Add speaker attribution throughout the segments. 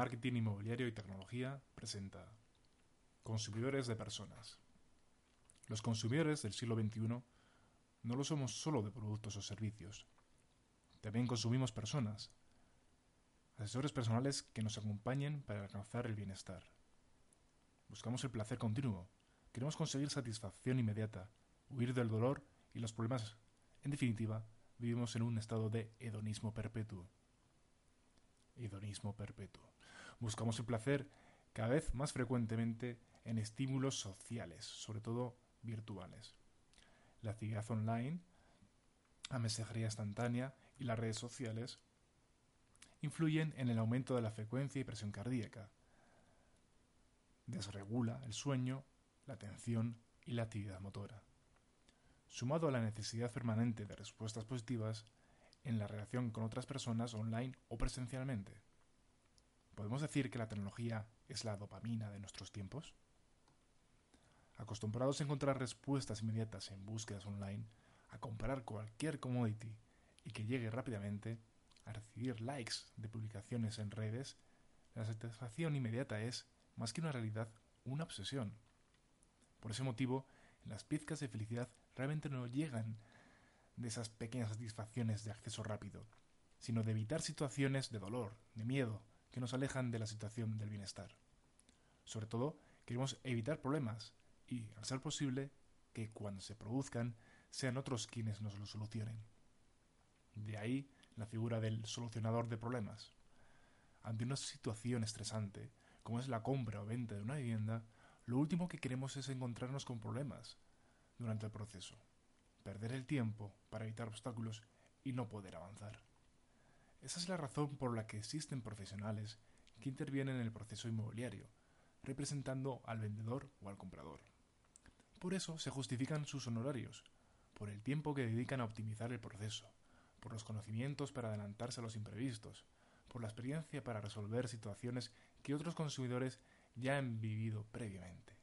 Speaker 1: marketing inmobiliario y tecnología, presenta Consumidores de personas. Los consumidores del siglo XXI no lo somos solo de productos o servicios. También consumimos personas, asesores personales que nos acompañen para alcanzar el bienestar. Buscamos el placer continuo, queremos conseguir satisfacción inmediata, huir del dolor y los problemas. En definitiva, vivimos en un estado de hedonismo perpetuo hedonismo perpetuo. Buscamos el placer cada vez más frecuentemente en estímulos sociales, sobre todo virtuales. La actividad online, la mensajería instantánea y las redes sociales influyen en el aumento de la frecuencia y presión cardíaca. Desregula el sueño, la atención y la actividad motora. Sumado a la necesidad permanente de respuestas positivas, en la relación con otras personas online o presencialmente. ¿Podemos decir que la tecnología es la dopamina de nuestros tiempos? Acostumbrados a encontrar respuestas inmediatas en búsquedas online, a comprar cualquier commodity y que llegue rápidamente, a recibir likes de publicaciones en redes, la satisfacción inmediata es, más que una realidad, una obsesión. Por ese motivo, las pizcas de felicidad realmente no llegan de esas pequeñas satisfacciones de acceso rápido, sino de evitar situaciones de dolor, de miedo, que nos alejan de la situación del bienestar. Sobre todo, queremos evitar problemas y, al ser posible, que cuando se produzcan sean otros quienes nos lo solucionen. De ahí la figura del solucionador de problemas. Ante una situación estresante, como es la compra o venta de una vivienda, lo último que queremos es encontrarnos con problemas durante el proceso perder el tiempo para evitar obstáculos y no poder avanzar. Esa es la razón por la que existen profesionales que intervienen en el proceso inmobiliario, representando al vendedor o al comprador. Por eso se justifican sus honorarios, por el tiempo que dedican a optimizar el proceso, por los conocimientos para adelantarse a los imprevistos, por la experiencia para resolver situaciones que otros consumidores ya han vivido previamente.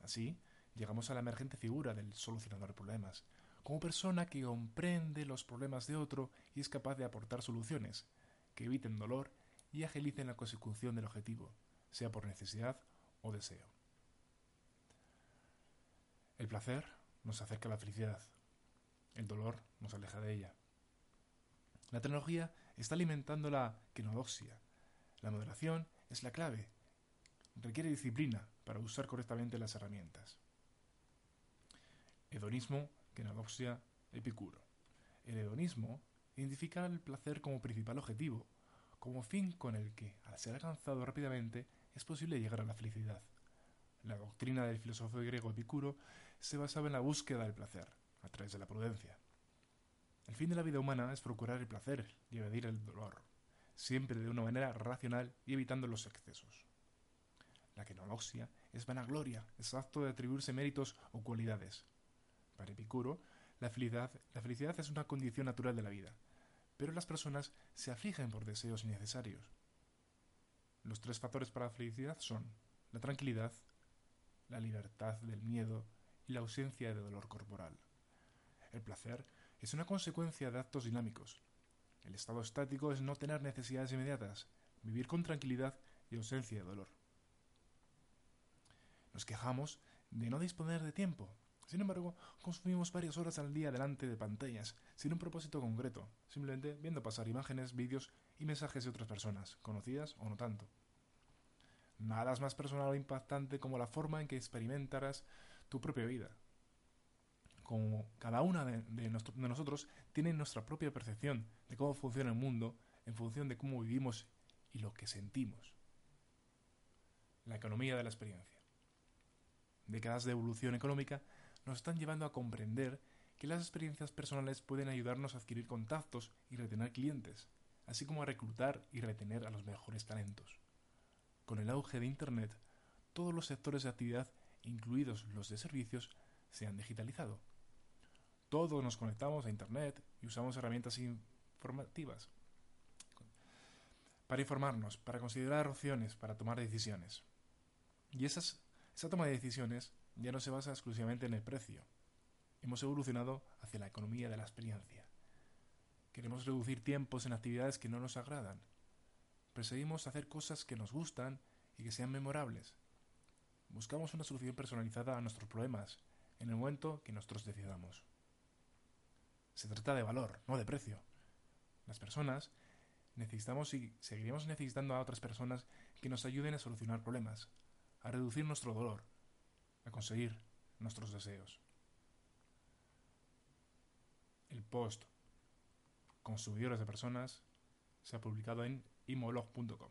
Speaker 1: Así, llegamos a la emergente figura del solucionador de problemas, como persona que comprende los problemas de otro y es capaz de aportar soluciones que eviten dolor y agilicen la consecución del objetivo, sea por necesidad o deseo. El placer nos acerca a la felicidad, el dolor nos aleja de ella. La tecnología está alimentando la quenodoxia. La moderación es la clave. Requiere disciplina para usar correctamente las herramientas. Hedonismo, quenodoxia, epicuro. El hedonismo identifica el placer como principal objetivo, como fin con el que, al ser alcanzado rápidamente, es posible llegar a la felicidad. La doctrina del filósofo griego Epicuro se basaba en la búsqueda del placer, a través de la prudencia. El fin de la vida humana es procurar el placer y evadir el dolor, siempre de una manera racional y evitando los excesos. La quenodoxia es vanagloria, es acto de atribuirse méritos o cualidades, para Epicuro, la felicidad, es una condición natural de la vida, pero las personas se afligen por deseos innecesarios. Los tres factores para la felicidad son la tranquilidad, la libertad del miedo y la ausencia de dolor corporal. El placer es una consecuencia de actos dinámicos. El estado estático es no tener necesidades inmediatas, vivir con tranquilidad y ausencia de dolor. Nos quejamos de no disponer de tiempo, sin embargo, consumimos varias horas al día delante de pantallas, sin un propósito concreto, simplemente viendo pasar imágenes, vídeos y mensajes de otras personas, conocidas o no tanto. Nada es más personal o impactante como la forma en que experimentarás tu propia vida. Como cada una de, de nosotros tiene nuestra propia percepción de cómo funciona el mundo en función de cómo vivimos y lo que sentimos. La economía de la experiencia. Décadas de evolución económica nos están llevando a comprender que las experiencias personales pueden ayudarnos a adquirir contactos y retener clientes, así como a reclutar y retener a los mejores talentos. Con el auge de Internet, todos los sectores de actividad, incluidos los de servicios, se han digitalizado. Todos nos conectamos a Internet y usamos herramientas informativas para informarnos, para considerar opciones, para tomar decisiones. Y esas, esa toma de decisiones ya no se basa exclusivamente en el precio. Hemos evolucionado hacia la economía de la experiencia. Queremos reducir tiempos en actividades que no nos agradan. Perseguimos hacer cosas que nos gustan y que sean memorables. Buscamos una solución personalizada a nuestros problemas en el momento que nosotros decidamos. Se trata de valor, no de precio. Las personas necesitamos y seguiremos necesitando a otras personas que nos ayuden a solucionar problemas, a reducir nuestro dolor, a conseguir nuestros deseos. El post Consumidores de Personas se ha publicado en imolog.com.